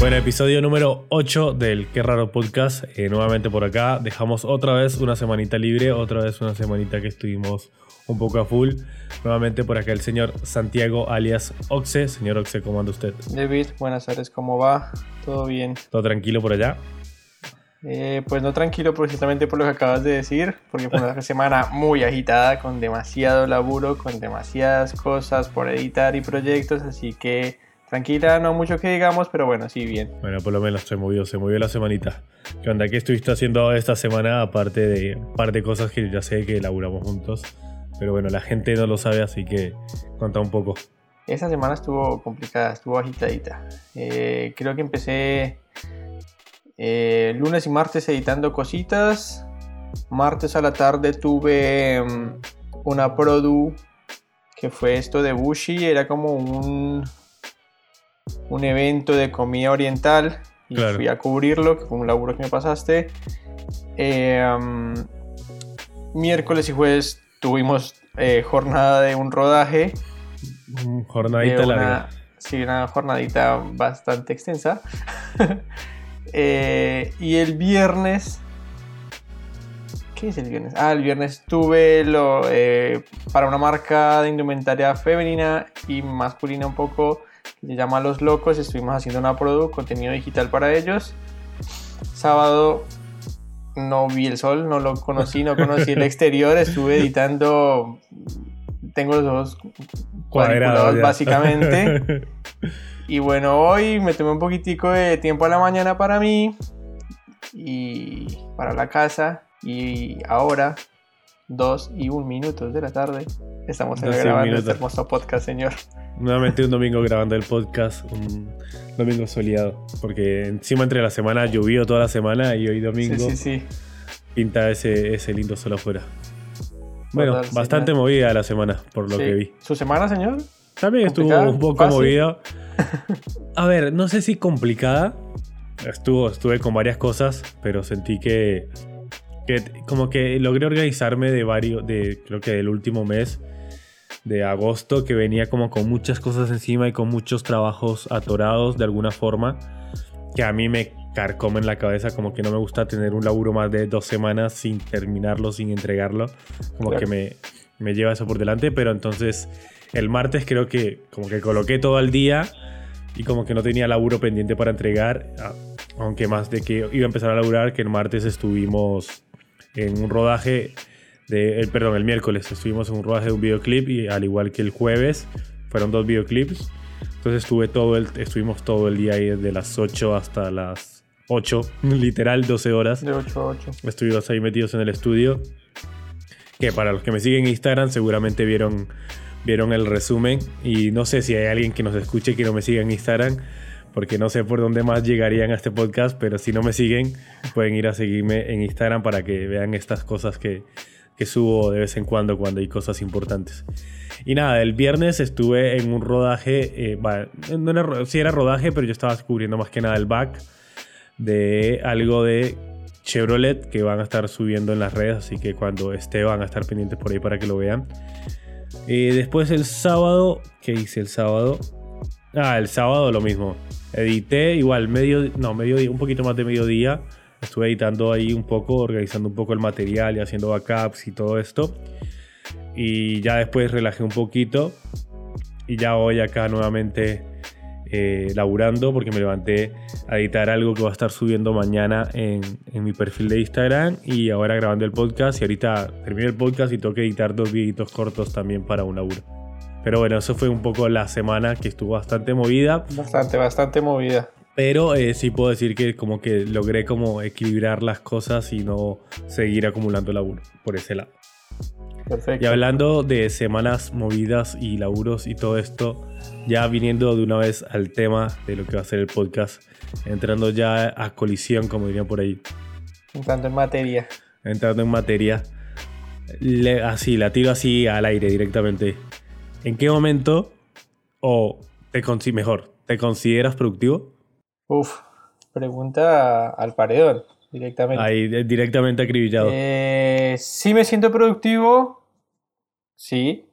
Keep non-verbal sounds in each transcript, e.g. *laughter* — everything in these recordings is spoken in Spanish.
Bueno, episodio número 8 del Qué Raro Podcast. Eh, nuevamente por acá. Dejamos otra vez una semanita libre, otra vez una semanita que estuvimos un poco a full. Nuevamente por acá el señor Santiago alias Oxe. Señor Oxe, ¿cómo anda usted? David, buenas tardes, ¿cómo va? ¿Todo bien? ¿Todo tranquilo por allá? Eh, pues no tranquilo precisamente por lo que acabas de decir, porque fue una *laughs* semana muy agitada, con demasiado laburo, con demasiadas cosas por editar y proyectos, así que Tranquila, no mucho que digamos, pero bueno, sí, bien. Bueno, por lo menos se movió, se movió la semanita. ¿Qué onda? ¿Qué estuviste haciendo esta semana? Aparte de un par de cosas que ya sé que elaboramos juntos. Pero bueno, la gente no lo sabe, así que cuenta un poco. Esta semana estuvo complicada, estuvo agitadita. Eh, creo que empecé eh, lunes y martes editando cositas. Martes a la tarde tuve mm, una produ que fue esto de Bushi. Era como un un evento de comida oriental y fui a cubrirlo, que fue un laburo que me pasaste. Eh, miércoles y jueves tuvimos eh, jornada de un rodaje. Jornadita larga. Sí, una jornadita bastante extensa. *laughs* Eh, y el viernes. ¿Qué es el viernes? Ah, el viernes tuve lo, para una marca de indumentaria femenina y masculina un poco se llama Los Locos. Estuvimos haciendo una produ, contenido digital para ellos. Sábado no vi el sol, no lo conocí, no conocí el *laughs* exterior. Estuve editando. Tengo los ojos cuadrados básicamente. *laughs* Y bueno, hoy me tomé un poquitico de tiempo a la mañana para mí y para la casa. Y ahora 2 y 1 minutos de la tarde. Estamos grabando este hermoso podcast, señor. Nuevamente un domingo grabando el podcast, un domingo soleado. Porque encima entre la semana llovió toda la semana y hoy domingo sí, sí, pinta ese, ese lindo sol afuera. Bueno, bastante movida la semana, por lo que vi. ¿Su semana, señor? También estuvo un poco movida. *laughs* A ver, no sé si complicada. Estuvo, estuve con varias cosas, pero sentí que como que logré organizarme de varios, de creo que del último mes de agosto, que venía como con muchas cosas encima y con muchos trabajos atorados de alguna forma, que a mí me carcomen la cabeza, como que no me gusta tener un laburo más de dos semanas sin terminarlo, sin entregarlo, como que me, me lleva eso por delante, pero entonces el martes creo que como que coloqué todo el día y como que no tenía laburo pendiente para entregar, aunque más de que iba a empezar a laburar, que el martes estuvimos en un rodaje de, el, perdón, el miércoles estuvimos en un rodaje de un videoclip y al igual que el jueves fueron dos videoclips. Entonces estuve todo el, estuvimos todo el día ahí desde las 8 hasta las 8, *laughs* literal 12 horas. De 8 a 8. Estuvimos ahí metidos en el estudio. Que para los que me siguen en Instagram seguramente vieron, vieron el resumen. Y no sé si hay alguien que nos escuche que no me siga en Instagram porque no sé por dónde más llegarían a este podcast, pero si no me siguen, pueden ir a seguirme en Instagram para que vean estas cosas que, que subo de vez en cuando cuando hay cosas importantes. Y nada, el viernes estuve en un rodaje, eh, no era, sí era rodaje, pero yo estaba descubriendo más que nada el back de algo de Chevrolet que van a estar subiendo en las redes, así que cuando esté van a estar pendientes por ahí para que lo vean. Y después el sábado, ¿qué hice el sábado? Ah, el sábado lo mismo. Edité igual medio, no, medio un poquito más de mediodía. Estuve editando ahí un poco, organizando un poco el material y haciendo backups y todo esto. Y ya después relajé un poquito. Y ya voy acá nuevamente eh, laburando porque me levanté a editar algo que va a estar subiendo mañana en, en, mi perfil de Instagram. Y ahora grabando el podcast. Y ahorita termino el podcast y tengo que editar dos videitos cortos también para un laburo. Pero bueno, eso fue un poco la semana que estuvo bastante movida. Bastante, bastante movida. Pero eh, sí puedo decir que como que logré como equilibrar las cosas y no seguir acumulando laburo por ese lado. Perfecto. Y hablando de semanas movidas y laburos y todo esto, ya viniendo de una vez al tema de lo que va a ser el podcast, entrando ya a colisión, como dirían por ahí. Entrando en materia. Entrando en materia. así, la tiro así al aire directamente. ¿En qué momento o te mejor, te consideras productivo? Uf, pregunta al paredón. directamente. Ahí, eh, directamente acribillado. Eh, sí me siento productivo, sí,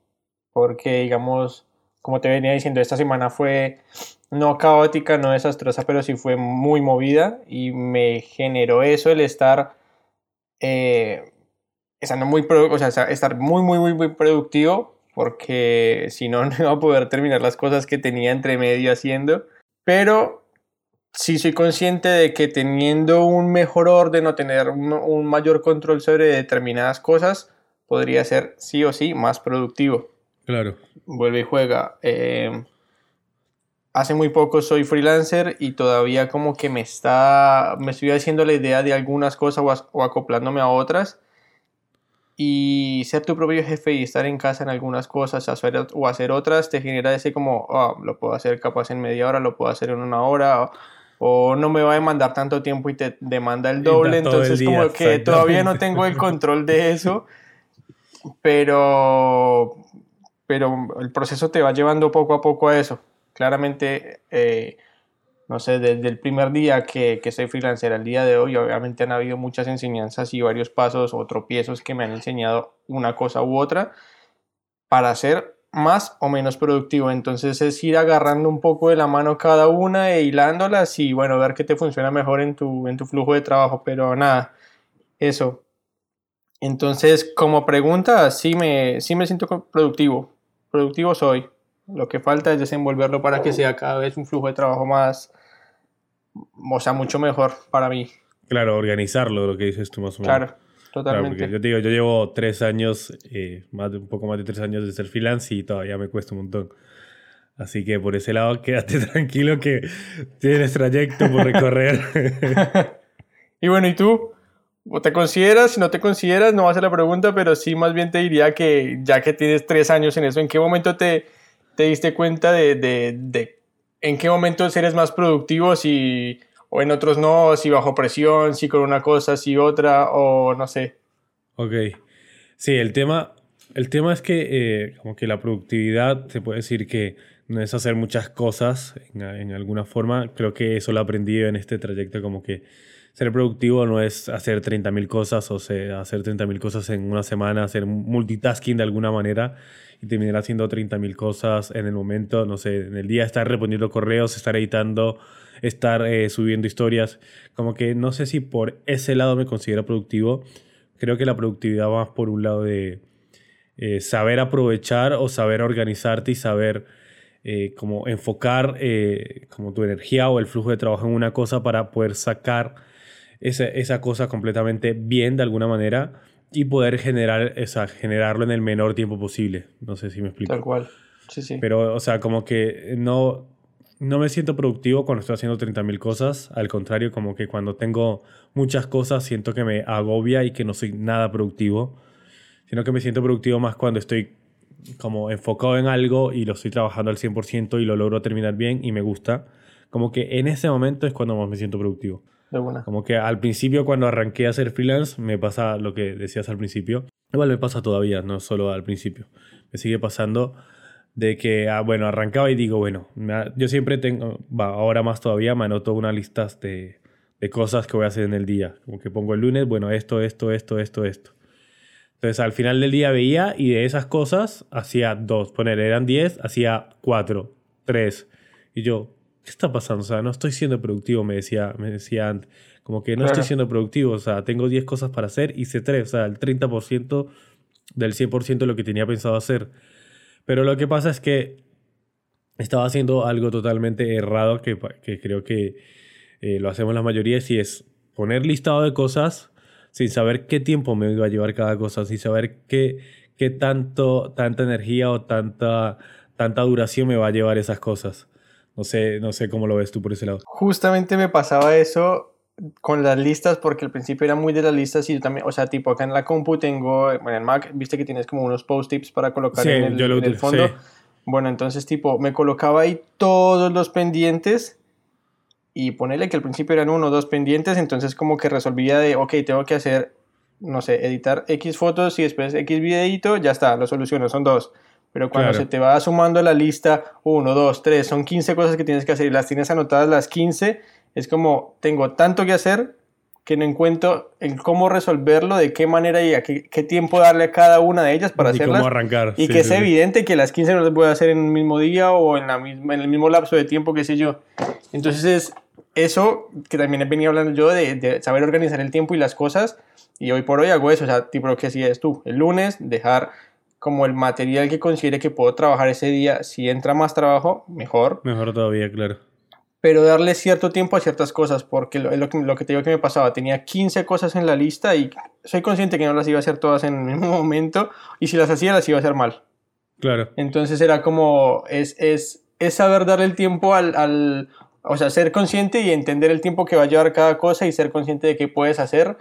porque digamos, como te venía diciendo, esta semana fue no caótica, no desastrosa, pero sí fue muy movida y me generó eso el estar, eh, estando muy, o sea, estar muy, muy, muy, muy productivo, porque si no, *laughs* no iba a poder terminar las cosas que tenía entre medio haciendo. Pero sí soy consciente de que teniendo un mejor orden o tener un, mayor control sobre determinadas cosas, podría ser sí o sí más productivo. Claro. Vuelve y juega. Eh, hace muy poco soy freelancer y todavía como que me está, me estoy haciendo la idea de algunas cosas o, acoplándome a otras. Y ser tu propio jefe y estar en casa en algunas cosas hacer, o hacer otras te genera ese como, oh, lo puedo hacer capaz en media hora, lo puedo hacer en una hora, o, no me va a demandar tanto tiempo y te demanda el doble. Entonces como que todavía no tengo el control de eso. *laughs* Pero, pero el proceso te va llevando poco a poco a eso claramente, eh, no sé, desde el primer día que, que soy freelancer al día de hoy, obviamente han habido muchas enseñanzas y varios pasos o tropiezos que me han enseñado una cosa u otra para ser más o menos productivo. Entonces es ir agarrando un poco de la mano cada una e hilándolas y bueno, ver qué te funciona mejor en tu, en tu flujo de trabajo. Pero nada, eso. Entonces, como pregunta, sí me, sí me siento productivo. Productivo soy. Lo que falta es desenvolverlo para que sea cada vez un flujo de trabajo más, o sea, mucho mejor para mí. Claro, organizarlo, lo que dices tú más o menos. Claro, totalmente. yo te digo, yo llevo tres años, eh, más de, un poco más de tres años de ser freelance y todavía me cuesta un montón. Así que por ese lado, *laughs* quédate tranquilo que tienes trayecto por recorrer. *laughs* y bueno, ¿y tú? ¿O te consideras? Si no te consideras, no va a ser la pregunta, pero sí más bien te diría que ya que tienes tres años en eso, ¿en qué momento te, te diste cuenta de, de, en qué momentos eres más productivo si, o en otros no, si bajo presión, si con una cosa, si otra, o no sé. Ok. Sí, el tema, el tema es que eh, como que la productividad se puede decir que no es hacer muchas cosas en, en alguna forma. Creo que eso lo he aprendido en este trayecto, como que ser productivo no es hacer 30.000 cosas o sea, hacer 30.000 cosas en una semana, hacer multitasking de alguna manera y terminar haciendo 30.000 cosas en el momento, no sé, en el día estar respondiendo correos, estar editando, estar eh, subiendo historias. Como que no sé si por ese lado me considero productivo. Creo que la productividad va por un lado de eh, saber aprovechar o saber organizarte y saber eh, como enfocar como tu energía o el flujo de trabajo en una cosa para poder sacar esa, esa cosa completamente bien de alguna manera y poder generar, esa, generarlo en el menor tiempo posible. No sé si me explico. Tal cual. Sí, sí. Pero, o sea, como que no, no me siento productivo cuando estoy haciendo 30.000 cosas. Al contrario, como que cuando tengo muchas cosas siento que me agobia y que no soy nada productivo. Sino que me siento productivo más cuando estoy como enfocado en algo y lo estoy trabajando al 100% y lo logro terminar bien y me gusta. Como que en ese momento es cuando más me siento productivo. Como que al principio cuando arranqué a ser freelance me pasa lo que decías al principio. Igual me pasa todavía, no solo al principio. Me sigue pasando de que, ah, bueno, arrancaba y digo, bueno, yo siempre tengo, ahora más todavía me anoto una lista de, de cosas que voy a hacer en el día. Como que pongo el lunes, bueno, esto, esto, esto, esto, esto. Entonces al final del día veía y de esas cosas hacía dos. Poner, eran diez, hacía cuatro, tres. Y yo, ¿qué está pasando? O sea, no estoy siendo productivo, me decía, me decía antes. Como que no estoy siendo productivo, o sea, tengo 10 cosas para hacer, y hice 3, o sea, el 30% del 100% de lo que tenía pensado hacer. Pero lo que pasa es que estaba haciendo algo totalmente errado que, que creo que eh, lo hacemos la mayoría, y es poner listado de cosas sin saber qué tiempo me iba a llevar cada cosa, sin saber qué, qué tanto, tanta energía o tanta, tanta duración me va a llevar esas cosas. No sé, no sé cómo lo ves tú por ese lado. Justamente me pasaba eso con las listas porque al principio era muy de las listas y yo también, o sea, tipo acá en la compu tengo, bueno, en Mac, viste que tienes como unos post-tips para colocar en, el, en, el, fondo. Bueno, entonces tipo, me colocaba ahí todos los pendientes y ponerle que al principio eran uno o dos pendientes, entonces como que resolvía de, ok, tengo que hacer, no sé, editar X fotos y después X videito, ya está, lo soluciono, son dos. Pero cuando se te va sumando la lista, 1, 2, 3, son 15 cosas que tienes que hacer y las tienes anotadas las 15, es como, tengo tanto que hacer que no encuentro el cómo resolverlo, de qué manera y a qué, qué tiempo darle a cada una de ellas para Y hacerlas. cómo arrancar. Y sí, que es sí, evidente que las 15 no las voy a hacer en el mismo día o en, la misma, en el mismo lapso de tiempo, qué sé yo. Entonces, es eso que también he venido hablando yo de, de saber organizar el tiempo y las cosas. Y hoy por hoy hago eso, o sea, tipo lo que hacías tú. El lunes, dejar como el material que considere que puedo trabajar ese día. Si entra más trabajo, mejor. Mejor todavía, claro. Pero darle cierto tiempo a ciertas cosas, porque lo, es lo, que, lo que te digo que me pasaba. Tenía 15 cosas en la lista y soy consciente que no las iba a hacer todas en el *laughs* mismo momento. Y si las hacía, las iba a hacer mal. Claro. Entonces era como, es, es, es saber darle el tiempo al, al, o sea, ser consciente y entender el tiempo que va a llevar cada cosa y ser consciente de qué puedes hacer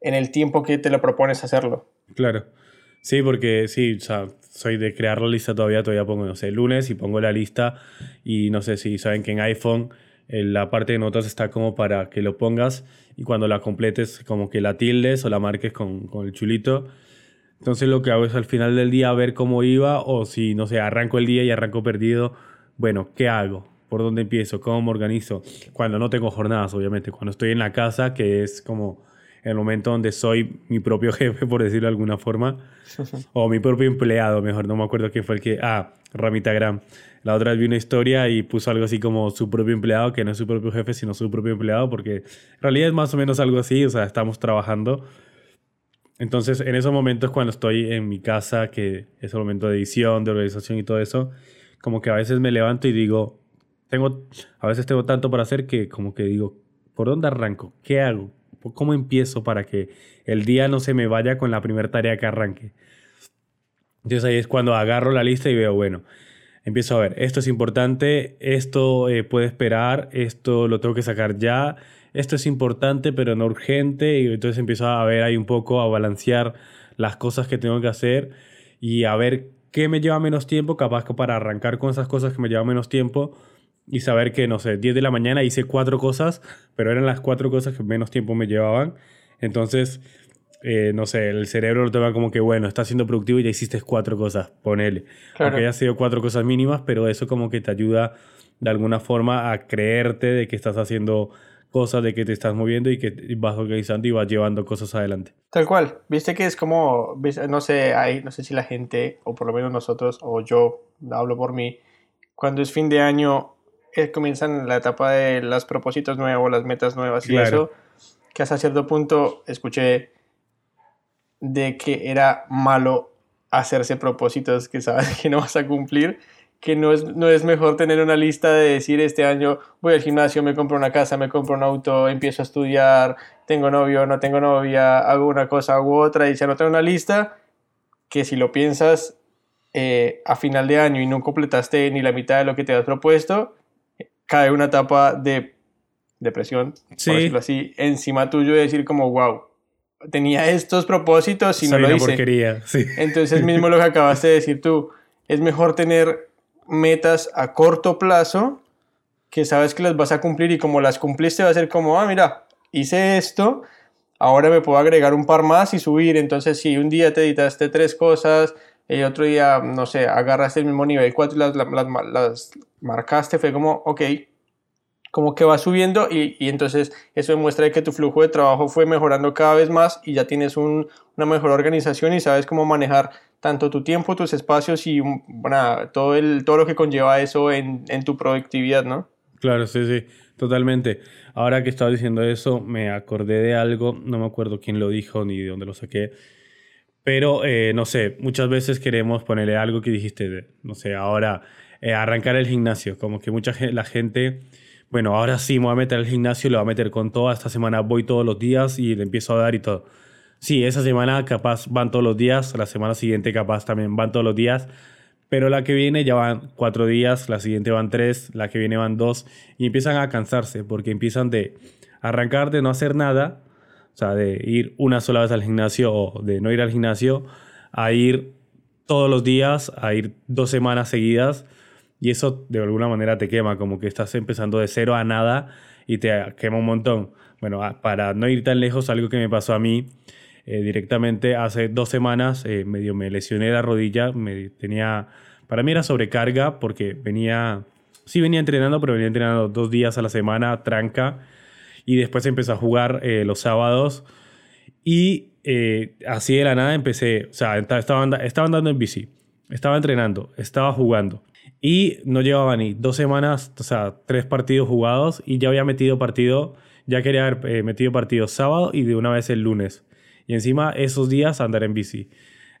en el tiempo que te lo propones hacerlo. Claro. Sí, porque sí, o sea, soy de crear la lista todavía, todavía pongo, no sé, lunes y pongo la lista y no sé si saben que en iPhone eh, la parte de notas está como para que lo pongas y cuando la completes como que la tildes o la marques con, con el chulito. Entonces lo que hago es al final del día ver cómo iba o si, no sé, arranco el día y arranco perdido, bueno, ¿qué hago? ¿Por dónde empiezo? ¿Cómo me organizo? Cuando no tengo jornadas, obviamente, cuando estoy en la casa, que es como el momento donde soy mi propio *laughs* jefe, por decirlo de alguna forma, *laughs* o mi propio empleado, mejor, no me acuerdo quién fue el que... Ah, Ramita Gram. La otra vez vi una historia y puso algo así como su propio empleado, que no es su propio jefe, sino su propio empleado, porque en realidad es más o menos algo así, o sea, estamos trabajando. Entonces, en esos momentos cuando estoy en mi casa, que es el momento de edición, de organización y todo eso, como que a veces me levanto y digo, tengo, a veces tengo tanto para hacer que como que digo, ¿por dónde arranco? ¿Qué hago? ¿Cómo empiezo para que el día no se me vaya con la primera tarea que arranque? Entonces ahí es cuando agarro la lista y veo, bueno, empiezo a ver, esto es importante, esto eh, puede esperar, esto lo tengo que sacar ya, esto es importante pero no urgente, y entonces empiezo a ver ahí un poco, a balancear las cosas que tengo que hacer y a ver qué me lleva menos tiempo, capaz que para arrancar con esas cosas que me llevan menos tiempo y saber que, no sé, 10 de la mañana hice cuatro cosas, pero eran las cuatro cosas que menos tiempo me llevaban. Entonces, eh, no sé, el cerebro lo toma como que, bueno, estás siendo productivo y ya hiciste cuatro cosas, ponele. Claro. Aunque haya sido cuatro cosas mínimas, pero eso como que te ayuda de alguna forma a creerte de que estás haciendo cosas, de que te estás moviendo y que vas organizando y vas llevando cosas adelante. Tal cual. Viste que es como, no sé, hay, no sé si la gente, o por lo menos nosotros, o yo, hablo por mí, cuando es fin de año, eh, comienzan la etapa de los propósitos nuevos, las metas nuevas y Claro. eso, que hasta cierto punto escuché de que era malo hacerse propósitos que sabes *laughs* que no vas a cumplir, que no es, no es mejor tener una lista de decir este año voy al gimnasio, me compro una casa, me compro un auto, empiezo a estudiar, tengo novio, no tengo novia, hago una cosa u otra y se anota una lista que si lo piensas eh, a final de año y no completaste ni la mitad de lo que te has propuesto, cae una etapa de depresión, Sí. por decirlo así, encima tuyo y decir como, wow, tenía estos propósitos y no Soy lo una hice. porquería, sí. Entonces mismo lo que acabaste de decir tú, es mejor tener metas a corto plazo que sabes que las vas a cumplir y como las cumpliste va a ser como, ah, mira, hice esto, ahora me puedo agregar un par más y subir. Entonces si un día te editaste tres cosas, el otro día, no sé, agarraste el mismo nivel 4 y las, las, las- marcaste, fue como, ok, como que va subiendo y, y entonces eso demuestra que tu flujo de trabajo fue mejorando cada vez más y ya tienes un- una mejor organización y sabes cómo manejar tanto tu tiempo, tus espacios y nada, todo, el, todo lo que conlleva eso en, en tu productividad, ¿no? Claro, sí, sí, totalmente. Ahora que estaba diciendo eso, me acordé de algo, no me acuerdo quién lo dijo ni de dónde lo saqué, pero eh, no sé, muchas veces queremos ponerle algo que dijiste, de, no sé, ahora eh, arrancar el gimnasio, como que mucha gente, la gente, bueno, ahora sí me voy a meter al gimnasio, lo voy a meter con todo, esta semana voy todos los días y le empiezo a dar y todo. Sí, esa semana capaz van todos los días, la semana siguiente capaz también van todos los días, pero la que viene ya van cuatro días, la siguiente van tres, la que viene van dos, y empiezan a cansarse porque empiezan de arrancar de no hacer nada, o sea, de ir una sola vez al gimnasio o de no ir al gimnasio, a ir todos los días, a ir dos semanas seguidas, y eso de alguna manera te quema, como que estás empezando de cero a nada y te quema un montón. Bueno, a- para no ir tan lejos, algo que me pasó a mí eh, directamente hace dos semanas, eh, medio me lesioné la rodilla, me tenía, para mí era sobrecarga porque venía, sí venía entrenando, pero venía entrenando dos días a la semana, tranca, y después empecé a jugar eh, los sábados y eh, así de la nada empecé, o sea, estaba, andando en bici, estaba entrenando, estaba jugando y no llevaba ni dos semanas, o sea, tres partidos jugados y ya había metido partido, ya quería haber eh, metido partido sábado y de una vez el lunes. Y encima esos días andar en bici.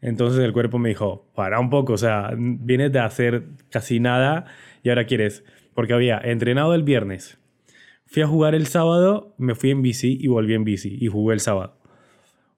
Entonces el cuerpo me dijo, para un poco, o sea, vienes de hacer casi nada y ahora quieres, porque había entrenado el viernes, fui a jugar el sábado, me fui en bici y volví en bici y jugué el sábado.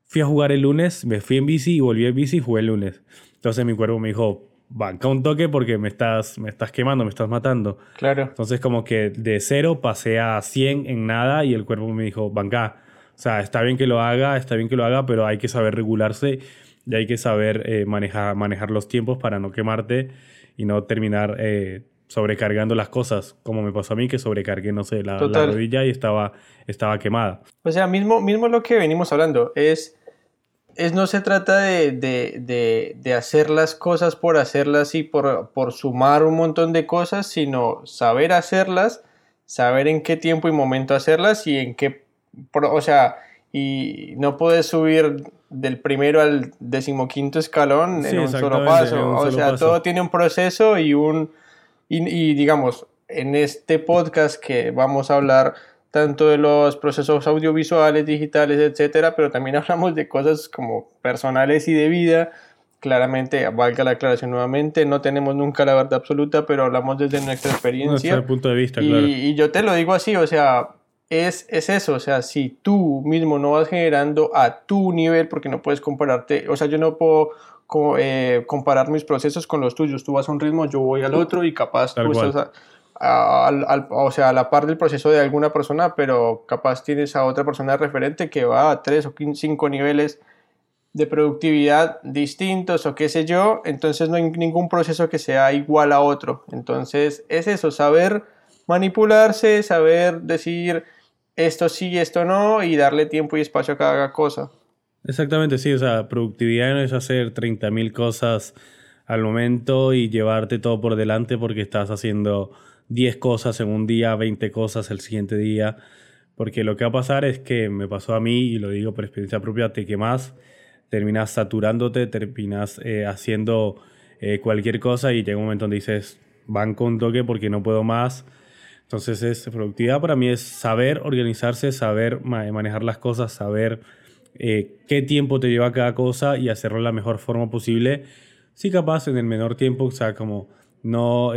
Fui a jugar el lunes, me fui en bici y volví en bici y jugué el lunes. Entonces mi cuerpo me dijo, banca un toque porque me estás, me estás quemando, me estás matando. Claro. Entonces como que de cero pasé a 100 en nada y el cuerpo me dijo, banca. O sea, está bien que lo haga, está bien que lo haga, pero hay que saber regularse y hay que saber eh, manejar, manejar los tiempos para no quemarte y no terminar eh, sobrecargando las cosas, como me pasó a mí, que sobrecargué, no sé, la, la, rodilla y estaba, estaba quemada. O sea, mismo, mismo lo que venimos hablando, es es, no se trata de, de, de, hacer las cosas por hacerlas y por, por, sumar un montón de cosas, sino saber hacerlas, saber en qué tiempo y momento hacerlas y en qué, o sea, y no puedes subir del primero al decimoquinto escalón en un solo paso. o sea, todo tiene un proceso y un, y, y digamos, en este podcast que vamos a hablar tanto de los procesos audiovisuales, digitales, etcétera, pero también *laughs* hablamos de cosas como personales y de vida. Claramente, valga la aclaración nuevamente, no tenemos nunca la verdad absoluta, pero hablamos desde nuestra experiencia. Nuestro punto de vista, y, claro. Y yo te lo digo así, o sea, es, es, eso, o sea, si tú mismo no vas generando a tu nivel, porque no puedes compararte, o sea, yo no puedo eh, comparar mis procesos con los tuyos, tú vas a un ritmo, yo voy al otro y capaz tú estás o sea, a la par del proceso de alguna persona, pero capaz tienes a otra persona referente que va a tres o cinco niveles de productividad distintos o qué sé yo, entonces no hay ningún proceso que sea igual a otro. Entonces es eso, saber manipularse, saber decir esto sí, esto no y darle tiempo y espacio a cada cosa. Exactamente, sí, o sea, productividad no es hacer 30.000 cosas al momento y llevarte todo por delante porque estás haciendo 10 cosas en un día, 20 cosas el siguiente día, porque lo que va a pasar es que me pasó a mí, y lo digo por experiencia propia, te quemas, terminas saturándote, terminas eh, haciendo eh, cualquier cosa y llega un momento donde dices, van con toque porque no puedo más. Entonces es productividad para mí es saber organizarse, saber manejar las cosas, saber eh, qué tiempo te lleva cada cosa y hacerlo de la mejor forma posible. Si capaz en el menor tiempo, o sea, como no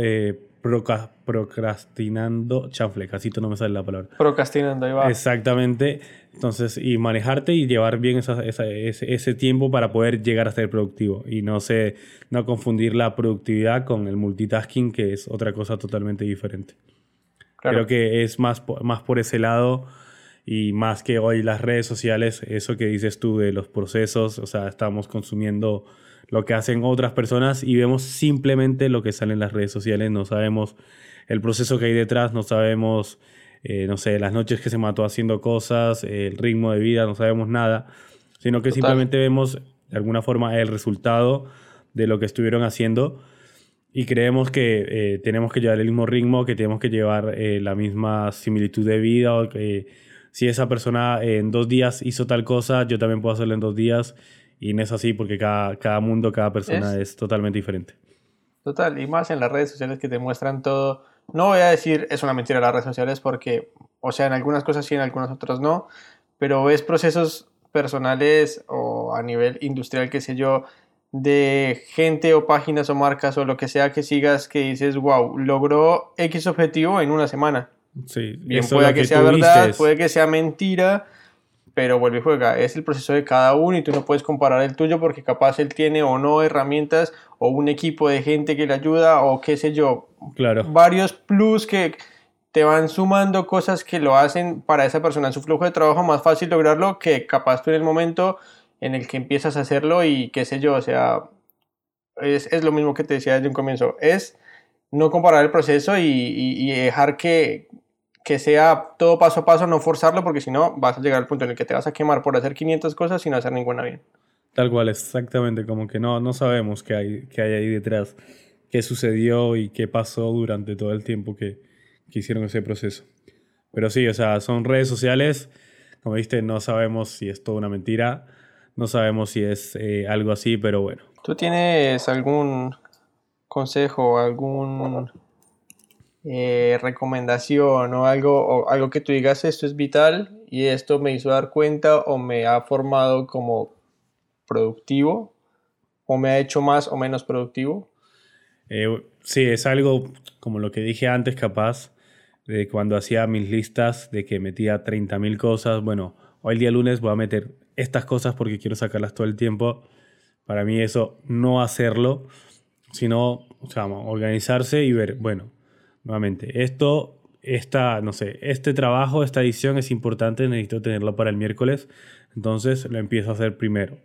procrastinando, chanfle, casi no me sale la palabra. Procrastinando, ahí va. Exactamente. Entonces, y manejarte y llevar bien ese, tiempo para poder llegar a ser productivo y no, se, no confundir la productividad con el multitasking, que es otra cosa totalmente diferente. Creo que es más, más por ese lado y más que hoy las redes sociales, eso que dices tú de los procesos, o sea, estamos consumiendo lo que hacen otras personas y vemos simplemente lo que sale en las redes sociales, no sabemos el proceso que hay detrás, no sabemos, eh, no sé, las noches que se mató haciendo cosas, el ritmo de vida, no sabemos nada, sino que simplemente vemos de alguna forma el resultado de lo que estuvieron haciendo y creemos que eh, tenemos que llevar el mismo ritmo, que tenemos que llevar eh, la misma similitud de vida, que si esa persona en dos días hizo tal cosa, yo también puedo hacerlo en dos días y no es así porque cada, cada mundo, cada persona es, totalmente diferente. Total, y más en las redes sociales que te muestran todo. No voy a decir es una mentira las redes sociales porque, o sea, en algunas cosas sí, en algunas otras no, pero ves procesos personales o a nivel industrial, qué sé yo, de gente o páginas o marcas o lo que sea que sigas que dices, wow, logró X objetivo en una semana. Sí, bien puede que, sea verdad, puede que sea mentira, pero vuelve y juega. Es el proceso de cada uno y tú no puedes comparar el tuyo porque capaz él tiene o no herramientas o un equipo de gente que le ayuda o qué sé yo. Claro. Varios plus que te van sumando cosas que lo hacen para esa persona en su flujo de trabajo más fácil lograrlo que capaz tú en el momento en el que empiezas a hacerlo y qué sé yo, o sea, es, es lo mismo que te decía desde un comienzo, es no comparar el proceso y, y dejar que, que sea todo paso a paso, no forzarlo, porque si no vas a llegar al punto en el que te vas a quemar por hacer 500 cosas sin hacer ninguna bien. Tal cual, exactamente, como que no, no sabemos qué hay, qué hay ahí detrás, qué sucedió y qué pasó durante todo el tiempo que, que hicieron ese proceso. Pero sí, o sea, son redes sociales. Como viste, no sabemos si es toda una mentira. No sabemos si es eh, algo así, pero bueno. ¿Tú tienes algún consejo, algún eh, recomendación o algo, o algo que tú digas esto es vital y esto me hizo dar cuenta o me ha formado como productivo o me ha hecho más o menos productivo? Eh, sí, es algo como lo que dije antes, capaz, de cuando hacía mis listas de que metía 30.000 cosas. Bueno, hoy el día lunes voy a meter estas cosas porque quiero sacarlas todo el tiempo. Para mí eso no hacerlo, sino o organizarse y ver, bueno, nuevamente, esto, esta, no sé, este trabajo, esta edición es importante, necesito tenerlo para el miércoles, entonces lo empiezo a hacer primero.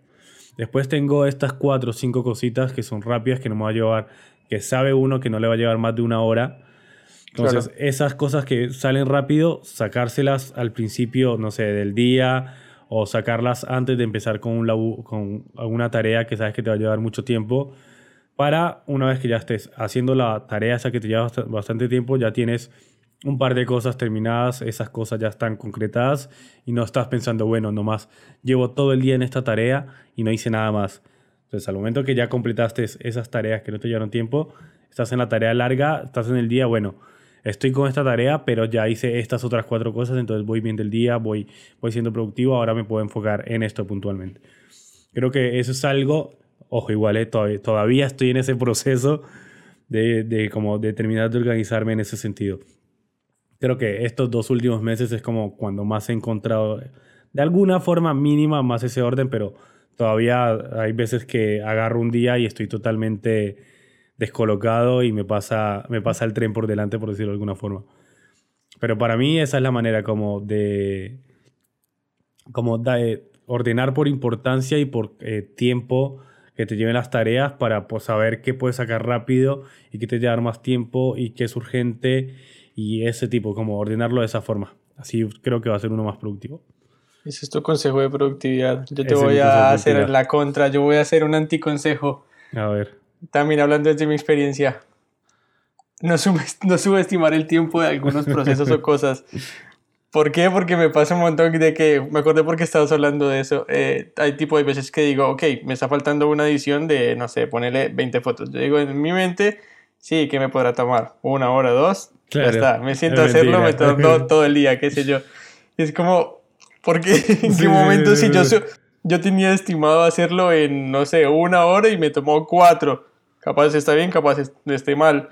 Después tengo estas cuatro o cinco cositas que son rápidas, que no me va a llevar, que sabe uno que no le va a llevar más de una hora. Entonces, esas cosas que salen rápido, sacárselas al principio, no sé, del día o sacarlas antes de empezar con, un con alguna tarea que sabes que te va a llevar mucho tiempo para una vez que ya estés haciendo la tarea esa que te lleva bastante tiempo, ya tienes un par de cosas terminadas, esas cosas ya están concretadas y no estás pensando, bueno, nomás llevo todo el día en esta tarea y no hice nada más. Entonces, al momento que ya completaste esas tareas que no te llevaron tiempo, estás en la tarea larga, estás en el día, bueno, estoy con esta tarea, pero ya hice estas otras cuatro cosas, entonces voy bien del día, voy, voy siendo productivo, ahora me puedo enfocar en esto puntualmente. Creo que eso es algo Ojo, igual, eh, todavía, estoy en ese proceso de, de, como de terminar de organizarme en ese sentido. Creo que estos dos últimos meses es como cuando más he encontrado, de alguna forma mínima, más ese orden, pero todavía hay veces que agarro un día y estoy totalmente descolocado y me pasa, me pasa el tren por delante, por decirlo de alguna forma. Pero para mí esa es la manera como de, como de ordenar por importancia y por eh, tiempo que te lleven las tareas para pues, saber qué puedes sacar rápido y qué te lleva más tiempo y qué es urgente y ese tipo, como ordenarlo de esa forma. Así creo que va a ser uno más productivo. Ese es tu consejo de productividad. Yo te voy a hacer la contra, yo voy a hacer un anticonsejo. A ver. También hablando desde mi experiencia. No, *laughs* no subestimar el tiempo de algunos procesos o *laughs* cosas. ¿Por qué? Porque me pasa un montón de que, me acordé porque estabas hablando de eso, eh, hay tipo de veces que digo, ok, me está faltando una edición de, no sé, ponerle 20 fotos. Yo digo, en mi mente, sí, ¿qué me podrá tomar? ¿Una hora, dos? ya está, me siento a hacerlo, me tomo *laughs* todo el día, qué sé yo. es como, ¿por qué? *laughs* ¿En qué momento si yo, yo tenía estimado hacerlo en, no sé, una hora y me tomó cuatro? Capaz está bien, capaz esté mal.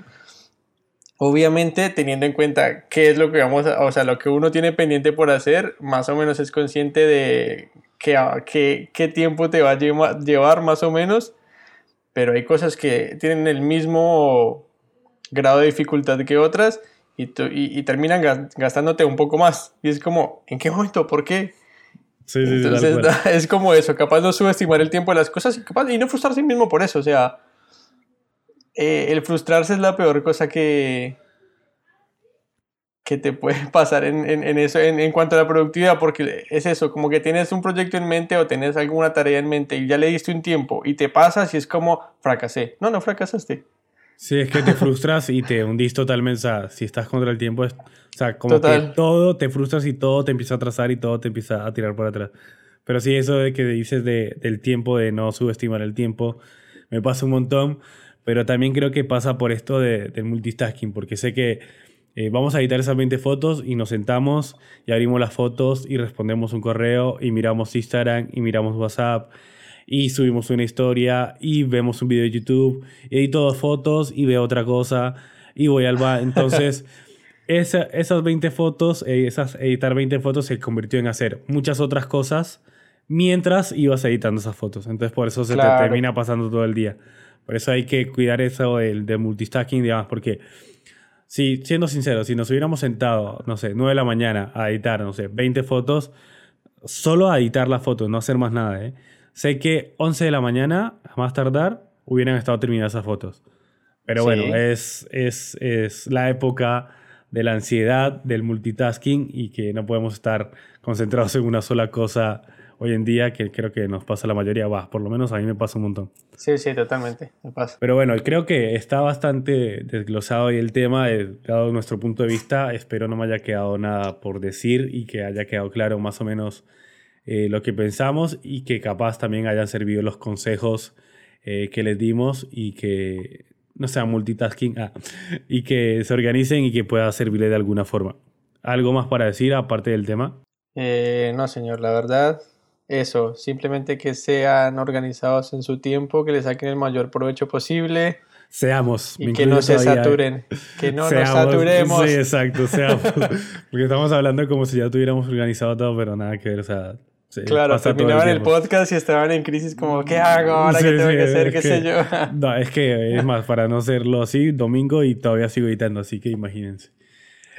Obviamente, teniendo en cuenta qué es lo que vamos a, o sea, lo que uno tiene pendiente por hacer, más o menos es consciente de qué, qué, tiempo te va a llevar más o menos, pero hay cosas que tienen el mismo grado de dificultad que otras y, y, terminan gastándote un poco más. Y es como, ¿en qué momento? ¿Por qué? Sí, sí, Entonces, *laughs* es como eso, capaz no subestimar el tiempo de las cosas y, capaz, y no frustrarse mismo por eso, o sea eh, el frustrarse es la peor cosa que, que te puede *laughs* pasar en, eso en, cuanto a la productividad, porque es eso, como que tienes un proyecto en mente o tienes alguna tarea en mente y ya le diste un tiempo y te pasas y es como fracasé. No, no fracasaste. Sí, es que te *laughs* frustras y te hundís totalmente. O sea, si estás contra el tiempo, o sea, como que todo te frustras y todo te empieza a atrasar y todo te empieza a tirar por atrás. Pero sí, eso de que dices de, del tiempo, de no subestimar el tiempo, me pasa un montón. Pero también creo que pasa por esto de, del multitasking, porque sé que eh, vamos a editar esas 20 fotos y nos sentamos y abrimos las fotos y respondemos un correo y miramos Instagram y miramos WhatsApp y subimos una historia y vemos un video de YouTube, y edito dos fotos y veo otra cosa y voy al bar. Entonces, *laughs* esas 20 fotos, eh, esas, editar 20 fotos se convirtió en hacer muchas otras cosas mientras ibas editando esas fotos. Entonces, por eso se te termina pasando todo el día. Por eso hay que cuidar eso del, de multitasking, digamos, porque si, siendo sincero, si nos hubiéramos sentado, no sé, 9 de la mañana a editar, no sé, 20 fotos, solo a editar las fotos, no hacer más nada, ¿eh? Sé que 11 de la mañana, a más tardar, hubieran estado terminadas esas fotos. Pero bueno, es, es, es la época de la ansiedad, del multitasking y que no podemos estar concentrados en una sola cosa hoy en día, que creo que nos pasa la mayoría, va, por lo menos a mí me pasa un montón. Sí, sí, totalmente, me pasa. Pero bueno, creo que está bastante desglosado hoy el tema, eh, dado nuestro punto de vista, espero no me haya quedado nada por decir y que haya quedado claro más o menos eh, lo que pensamos y que capaz también hayan servido los consejos eh, que les dimos y que no sean multitasking ah, y que se organicen y que pueda servirle de alguna forma. ¿Algo más para decir aparte del tema? Eh, no, señor, la verdad, eso, simplemente que sean organizados en su tiempo, que le saquen el mayor provecho posible. Seamos. Y que no se saturen. Que no nos saturemos. Sí, exacto, seamos. *laughs* Porque estamos hablando como si ya tuviéramos organizado todo, pero nada que ver. O sea, claro, terminaban el, podcast y estaban en crisis como, ¿qué hago ahora? ¿Qué tengo que hacer? ¿Qué sé yo? *laughs* no, es que es más, para no hacerlo así, domingo y todavía sigo editando, así que imagínense.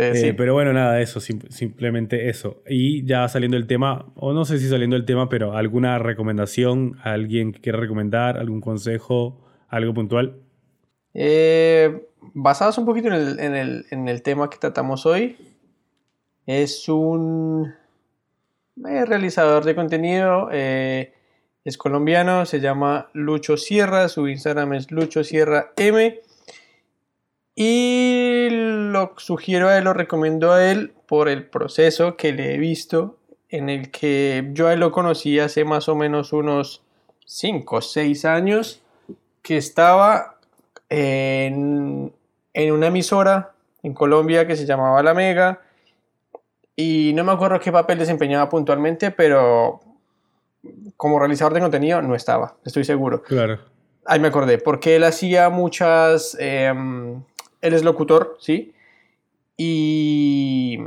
Eh, sí. Pero bueno, nada, eso, simplemente eso. Y ya saliendo el tema, o no sé si saliendo el tema, pero alguna recomendación, alguien que quiera recomendar, algún consejo, algo puntual. Eh, basados un poquito en el, en, el, en el tema que tratamos hoy, es un es realizador de contenido, eh, es colombiano, se llama Lucho Sierra, su Instagram es Lucho Sierra M. Y lo sugiero a él, lo recomiendo a él por el proceso que le he visto, en el que yo a él lo conocí hace más o menos unos 5 o 6 años, que estaba en, en una emisora en Colombia que se llamaba La Mega y no me acuerdo qué papel desempeñaba puntualmente, pero como realizador de contenido no estaba, estoy seguro. Claro. Ahí me acordé, porque él hacía muchas... Em, él es locutor, ¿sí? Y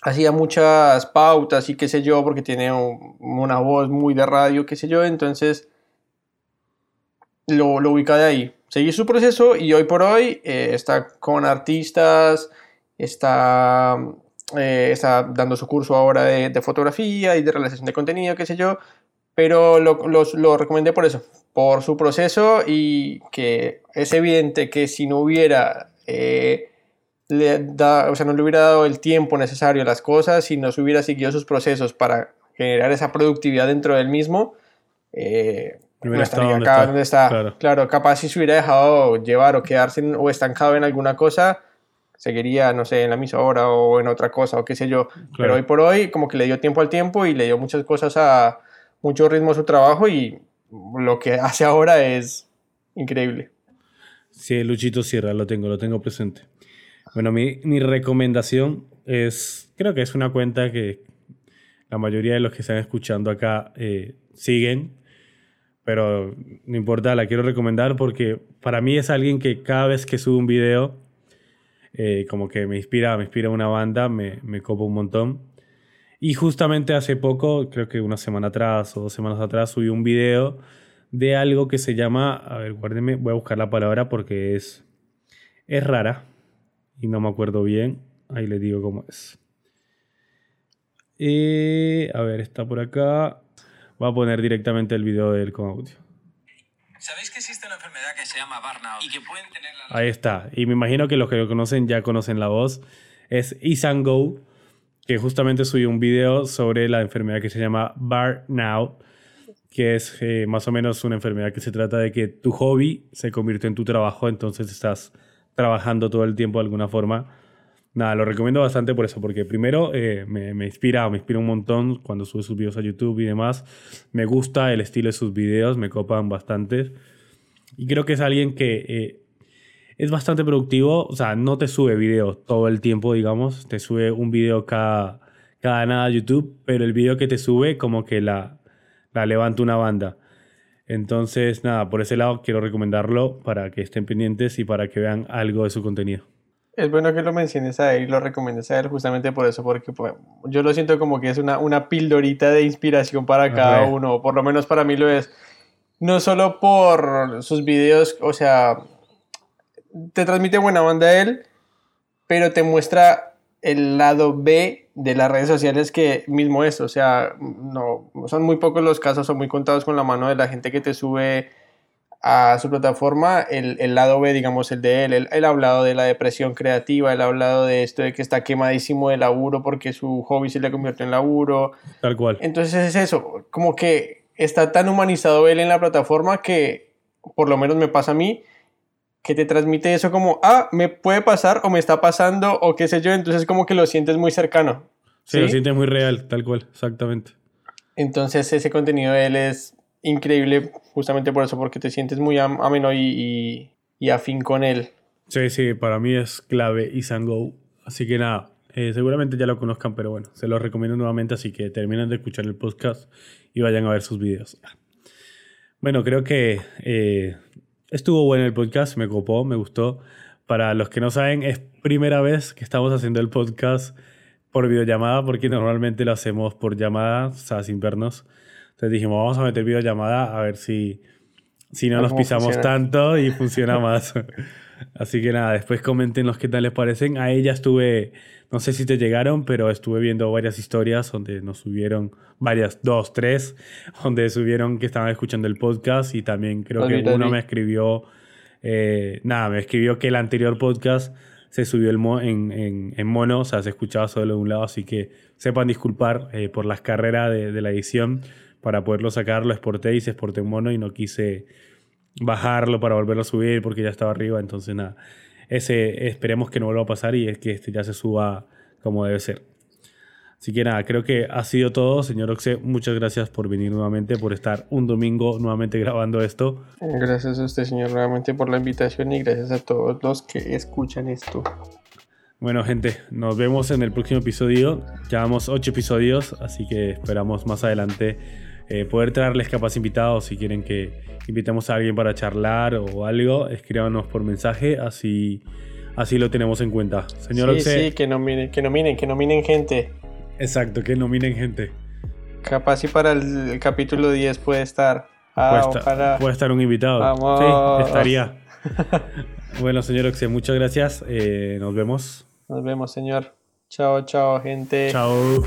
hacía muchas pautas y qué sé yo, porque tiene una voz muy de radio, qué sé yo, entonces lo, lo ubica de ahí. Seguí su proceso y hoy por hoy eh, está con artistas, está eh, está dando su curso ahora de, fotografía y de realización de contenido, qué sé yo, pero lo, lo, recomendé por eso, por su proceso y que es evidente que si no hubiera... Eh, le da, o sea, no le hubiera dado el tiempo necesario a las cosas, si no se hubiera seguido sus procesos para generar esa productividad dentro del mismo, eh, no estaría acá donde está. Claro. claro. capaz si se hubiera dejado llevar o quedarse o estancado en alguna cosa, seguiría, no sé, en la misma hora o en otra cosa o qué sé yo. Pero hoy por hoy como que le dio tiempo al tiempo y le dio muchas cosas a mucho ritmo a su trabajo y lo que hace ahora es increíble. Sí, Luchito Sierra, lo tengo, lo tengo presente. Bueno, mi, recomendación es, creo que es una cuenta que la mayoría de los que están escuchando acá eh, siguen, pero no importa, la quiero recomendar porque para mí es alguien que cada vez que sube un video eh, como que me inspira, me inspira una banda, me, me copo un montón. Y justamente hace poco, creo que una semana atrás o dos semanas atrás, subí un video de algo que se llama, a ver, guárdeme, voy a buscar la palabra porque es, es rara y no me acuerdo bien. Ahí les digo cómo es. Eh, a ver, está por acá. Voy a poner directamente el video de él con audio. ¿Sabéis que existe una enfermedad que se llama burnout y que pueden tener Ahí está. Y me imagino que los que lo conocen ya conocen la voz. Es Isan Go, que justamente subió un video sobre la enfermedad que se llama burnout, que es eh, más o menos una enfermedad que se trata de que tu hobby se convierte en tu trabajo, entonces estás trabajando todo el tiempo de alguna forma. Nada, lo recomiendo bastante por eso, porque primero eh, me, me, inspira, me inspira un montón cuando sube sus videos a YouTube y demás. Me gusta el estilo de sus videos, me copan bastante. Y creo que es alguien que eh, es bastante productivo, o sea, no te sube videos todo el tiempo, digamos, te sube un video cada, cada nada a YouTube, pero el video que te sube como que la, la levanta una banda. Entonces, nada, por ese lado quiero recomendarlo para que estén pendientes y para que vean algo de su contenido. Es bueno que lo menciones a él y lo recomiendes a él justamente por eso, porque pues, yo lo siento como que es una, una pildorita de inspiración para cada uno, por lo menos para mí lo es. No solo por sus videos, o sea, te transmite buena onda él, pero te muestra el lado B de las redes sociales que mismo es, o sea, no, son muy pocos los casos, son muy contados con la mano de la gente que te sube a su plataforma el, el, lado B, digamos, el de él. él. él. ha hablado de la depresión creativa, él ha hablado de esto, de que está quemadísimo de laburo porque su hobby se le convierte en laburo. Tal cual. Entonces es eso, como que está tan humanizado él en la plataforma que, por lo menos me pasa a mí, que te transmite eso como, ah, me puede pasar o me está pasando o qué sé yo, entonces como que lo sientes muy cercano. Sí, lo sientes muy real, tal cual, exactamente. Entonces ese contenido de él es increíble justamente por eso, porque te sientes muy ameno y, y, afín con él. Sí, sí, para mí es clave y Go. Así que nada, eh, seguramente ya lo conozcan, pero bueno, se lo recomiendo nuevamente, así que terminen de escuchar el podcast y vayan a ver sus videos. Bueno, creo que eh, estuvo bueno el podcast, me copó, me gustó. Para los que no saben, es primera vez que estamos haciendo el podcast por videollamada, porque normalmente lo hacemos por llamada, o sea, sin vernos. Entonces dijimos, vamos a meter videollamada a ver si, si no nos pisamos tanto y funciona más. *laughs* Así que nada, después comenten los qué tal les parecen. A ella estuve, no sé si te llegaron, pero estuve viendo varias historias donde nos subieron, varias, dos, tres, donde subieron que estaban escuchando el podcast y también creo que uno me escribió, eh, nada, me escribió que el anterior podcast se subió el en, en, en, mono, o sea, se escuchaba solo de un lado, así que sepan disculpar eh, por las carreras de, de la edición para poderlo sacar, lo exporté y se exporté en mono y no quise bajarlo para volverlo a subir porque ya estaba arriba. Entonces, nada, ese esperemos que no vuelva a pasar y es que este ya se suba como debe ser. Así que nada, creo que ha sido todo, señor Oxe. Muchas gracias por venir nuevamente, por estar un domingo nuevamente grabando esto. Gracias a usted, señor, nuevamente por la invitación y gracias a todos los que escuchan esto. Bueno, gente, nos vemos en el próximo episodio. Llevamos ocho episodios, así que esperamos más adelante eh, poder traerles capaz invitados si quieren que invitemos a alguien para charlar o algo, escríbanos por mensaje, así, así lo tenemos en cuenta. Señor Sí, sí, que nominen, que nominen, que nominen gente. Exacto, que nominen gente. Capaz y para el, capítulo 10 puede estar. Ah, puede, estar un invitado. Sí, estaría. *laughs* bueno, señor Oxe, muchas gracias. Eh, nos vemos. Nos vemos, señor. Chao, chao, gente. Chao.